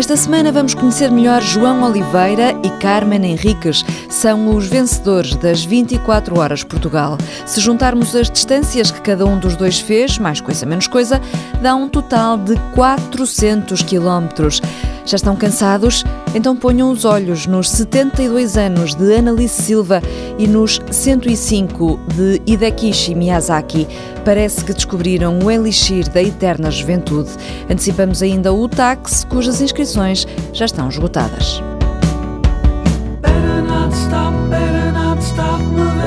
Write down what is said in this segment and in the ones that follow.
Esta semana vamos conhecer melhor João Oliveira e Carmen Henriques. São os vencedores das 24 Horas Portugal. Se juntarmos as distâncias que cada um dos dois fez, mais coisa menos coisa, dá um total de 400 quilómetros. Já estão cansados? Então ponham os olhos nos 72 anos de Annalise Silva e nos 105 de Hidekishi Miyazaki. Parece que descobriram o elixir da eterna juventude. Antecipamos ainda o táxi, cujas inscrições já estão esgotadas. Better not stop, better not stop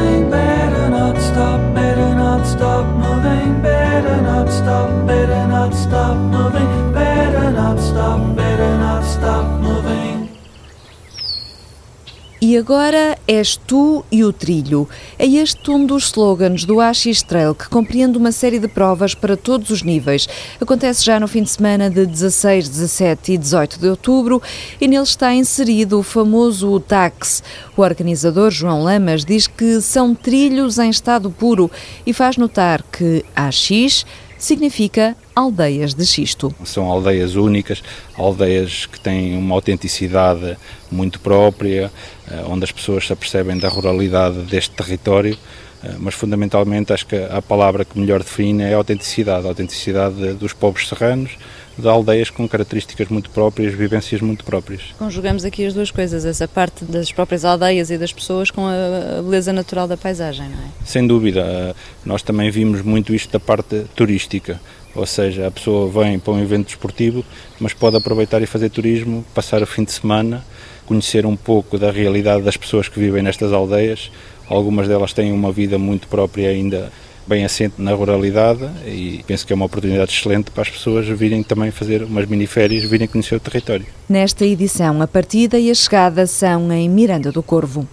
E agora és tu e o trilho. É este um dos slogans do AX Trail que compreende uma série de provas para todos os níveis. Acontece já no fim de semana de 16, 17 e 18 de outubro e nele está inserido o famoso TAX. O organizador João Lamas diz que são trilhos em estado puro e faz notar que AX significa aldeias de xisto. São aldeias únicas, aldeias que têm uma autenticidade muito própria, eh, onde as pessoas se apercebem da ruralidade deste território, eh, mas fundamentalmente acho que a palavra que melhor define é a autenticidade, a autenticidade dos povos serranos, de aldeias com características muito próprias, vivências muito próprias. Conjugamos aqui as duas coisas, essa parte das próprias aldeias e das pessoas com a beleza natural da paisagem, não é? Sem dúvida. Nós também vimos muito isto da parte turística, ou seja, a pessoa vem para um evento desportivo, mas pode aproveitar e fazer turismo, passar o fim de semana, conhecer um pouco da realidade das pessoas que vivem nestas aldeias. Algumas delas têm uma vida muito própria ainda bem assente na ruralidade e penso que é uma oportunidade excelente para as pessoas virem também fazer umas miniférias, virem conhecer o território. Nesta edição, a partida e a chegada são em Miranda do Corvo.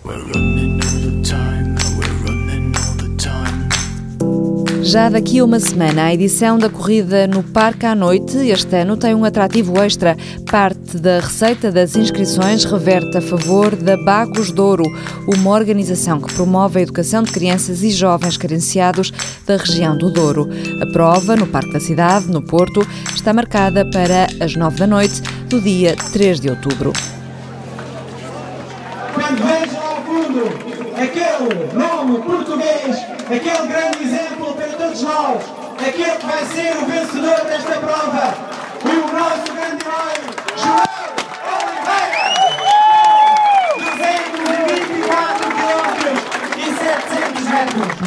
Já daqui a uma semana, a edição da corrida no Parque à Noite este ano tem um atrativo extra. Parte da receita das inscrições reverte a favor da Bagos Douro, uma organização que promove a educação de crianças e jovens carenciados da região do Douro. A prova, no Parque da Cidade, no Porto, está marcada para as nove da noite do dia 3 de outubro. Quando vejam ao fundo aquele nome português, aquele grande exemplo todos nós, aquele que vai ser o vencedor desta prova, o nosso grande herói, João Oliveira!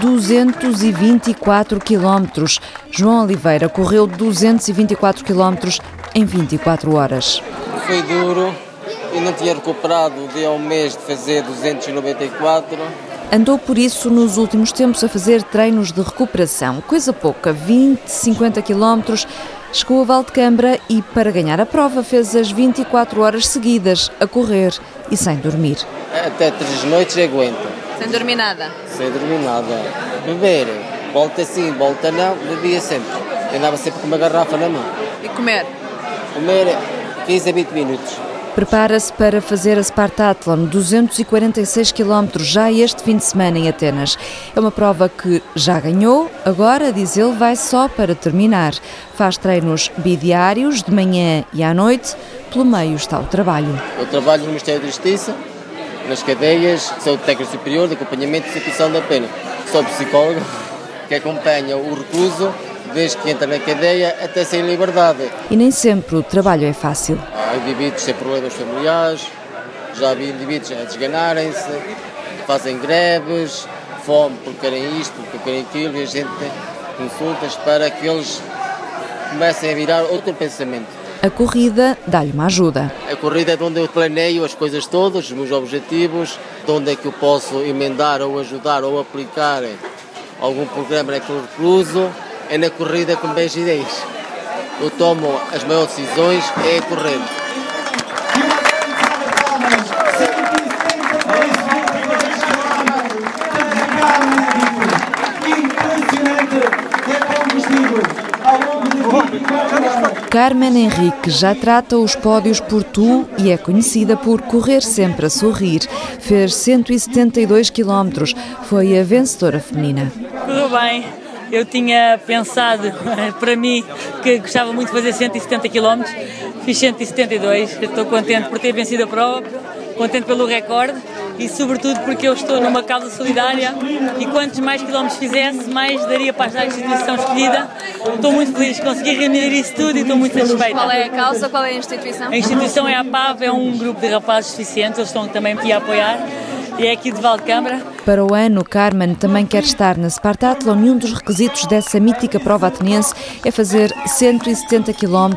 224 quilómetros. João Oliveira correu 224 quilómetros em 24 horas. Foi duro, eu não tinha recuperado de um mês de fazer 294. Andou por isso nos últimos tempos a fazer treinos de recuperação, coisa pouca, 20, 50 quilómetros. Chegou a Valdecambra e, para ganhar a prova, fez as 24 horas seguidas, a correr e sem dormir. Até três noites aguento. Sem dormir nada? Sem dormir nada. Beber, volta sim, volta não, bebia sempre. Eu andava sempre com uma garrafa na mão. E comer? Comer 15 a 20 minutos. Prepara-se para fazer a Spartathlon, 246 km já este fim de semana em Atenas. É uma prova que já ganhou, agora, diz ele, vai só para terminar. Faz treinos bidiários, de manhã e à noite, pelo meio está o trabalho. Eu trabalho no Ministério da Justiça, nas cadeias, sou técnico superior de acompanhamento e execução da pena. Sou psicólogo que acompanha o recluso desde que entra na cadeia até sair em liberdade. E nem sempre o trabalho é fácil. Há indivíduos sem problemas familiares, já vi indivíduos a desganarem-se, fazem greves, fome porque querem isto, porque querem aquilo, e a gente tem consultas para que eles comecem a virar outro pensamento. A corrida dá-lhe uma ajuda. A corrida é onde eu planeio as coisas todas, os meus objetivos, de onde é que eu posso emendar ou ajudar ou aplicar algum programa naquele recluso, é na corrida com bem ideias. Eu tomo as maiores decisões, é correr. Carmen Henrique já trata os pódios por tu e é conhecida por correr sempre a sorrir. Fez 172 quilómetros, foi a vencedora feminina. Tudo bem, Eu tinha pensado para mim que gostava muito de fazer 170 km, fiz 172, estou contente por ter vencido a prova, contente pelo recorde e sobretudo porque eu estou numa causa solidária e quantos mais quilómetros fizesse, mais daria para a instituição escolhida. Estou muito feliz, consegui reunir isso tudo e estou muito satisfeita. Qual é a causa? Qual é a instituição? A instituição é a PAV, é um grupo de rapazes deficientes, eles estão também aqui a apoiar e é aqui de Valdecâmara. Para o ano, Carmen também quer estar na Spartathlon e um dos requisitos dessa mítica prova ateniense é fazer 170 km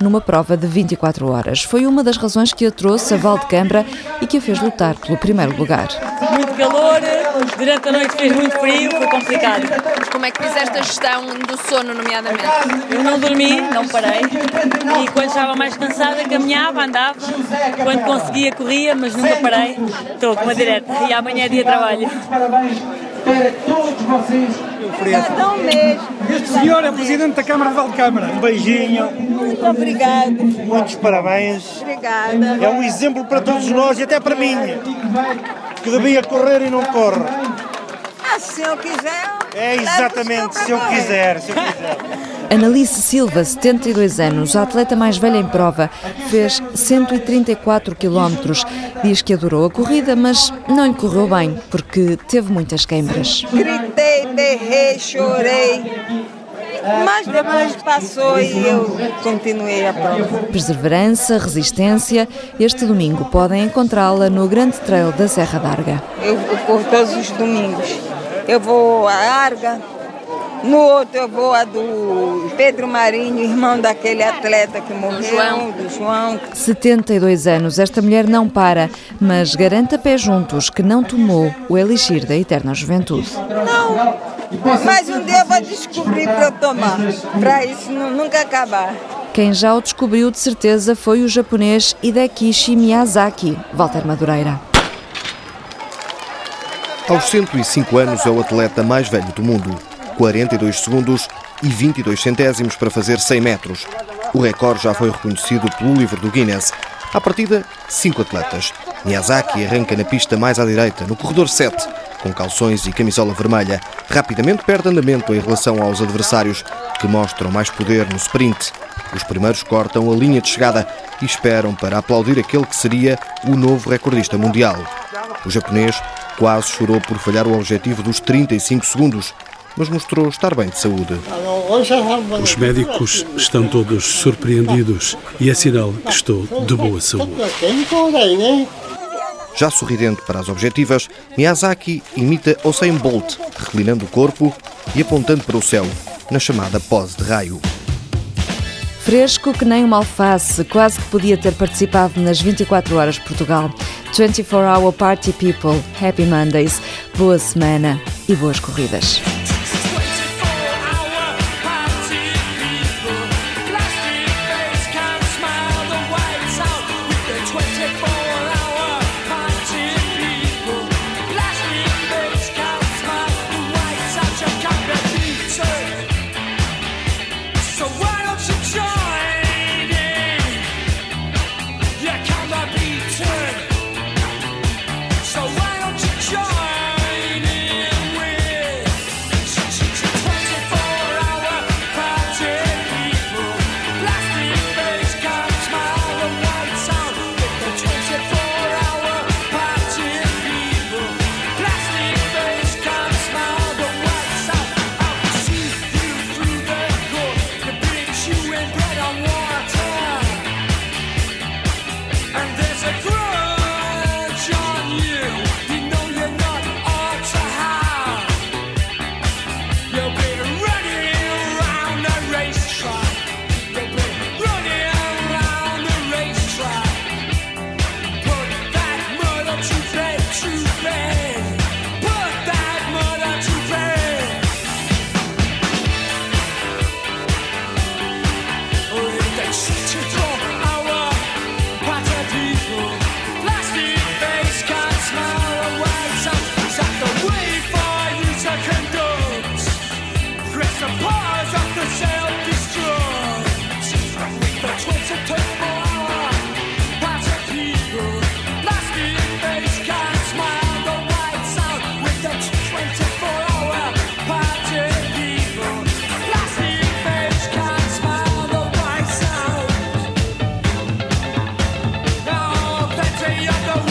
numa prova de 24 horas. Foi uma das razões que a trouxe a Valdecâmara e que a fez lutar pelo primeiro lugar. Muito calor, durante a noite fez muito frio, foi complicado. Mas como é que fizeste a gestão do sono, nomeadamente? Eu não dormi, não parei. E quando estava mais cansada, caminhava, andava. Quando conseguia, corria, mas nunca parei. Estou com uma direta. E amanhã é dia de trabalho. Parabéns para todos vocês. Este senhor é presidente da Câmara de Valdecâmara. Um beijinho, Muito obrigada. muitos parabéns. Obrigada. É um exemplo para todos nós e até para mim, que devia correr e não corre. Ah, se eu quiser. É exatamente, se eu quiser, se eu quiser. Analice Silva, 72 anos, a atleta mais velha em prova, fez 134 km. Diz que adorou a corrida, mas não lhe correu bem, porque teve muitas queimbras. Gritei, berrei, chorei. Mas depois passou e eu continuei a prova. Perseverança, resistência. Este domingo podem encontrá-la no Grande Trail da Serra d'Arga. Eu, corro todos os domingos. Eu vou a Arga. No outro eu vou a do Pedro Marinho, irmão daquele atleta que morreu, João. do João. 72 anos, esta mulher não para, mas garante a pé juntos que não tomou o elixir da eterna juventude. Não, mas um dia eu vou descobrir para eu tomar, para isso nu- nunca acabar. Quem já o descobriu de certeza foi o japonês Hidekishi Miyazaki, Walter Madureira. Aos 105 anos é o atleta mais velho do mundo. 42 segundos e 22 centésimos para fazer 100 metros. O recorde já foi reconhecido pelo livro do Guinness. À partida, cinco atletas. Miyazaki arranca na pista mais à direita, no corredor 7, com calções e camisola vermelha. Rapidamente perde andamento em relação aos adversários, que mostram mais poder no sprint. Os primeiros cortam a linha de chegada e esperam para aplaudir aquele que seria o novo recordista mundial. O japonês quase chorou por falhar o objetivo dos 35 segundos, mas mostrou estar bem de saúde. Os médicos estão todos surpreendidos e é sinal que estou de boa saúde. Já sorridente para as objetivas, Miyazaki imita Usain Bolt, reclinando o corpo e apontando para o céu, na chamada pose de raio. Fresco que nem uma alface, quase que podia ter participado nas 24 horas de Portugal. 24 Hour Party People, Happy Mondays, boa semana e boas corridas. way of the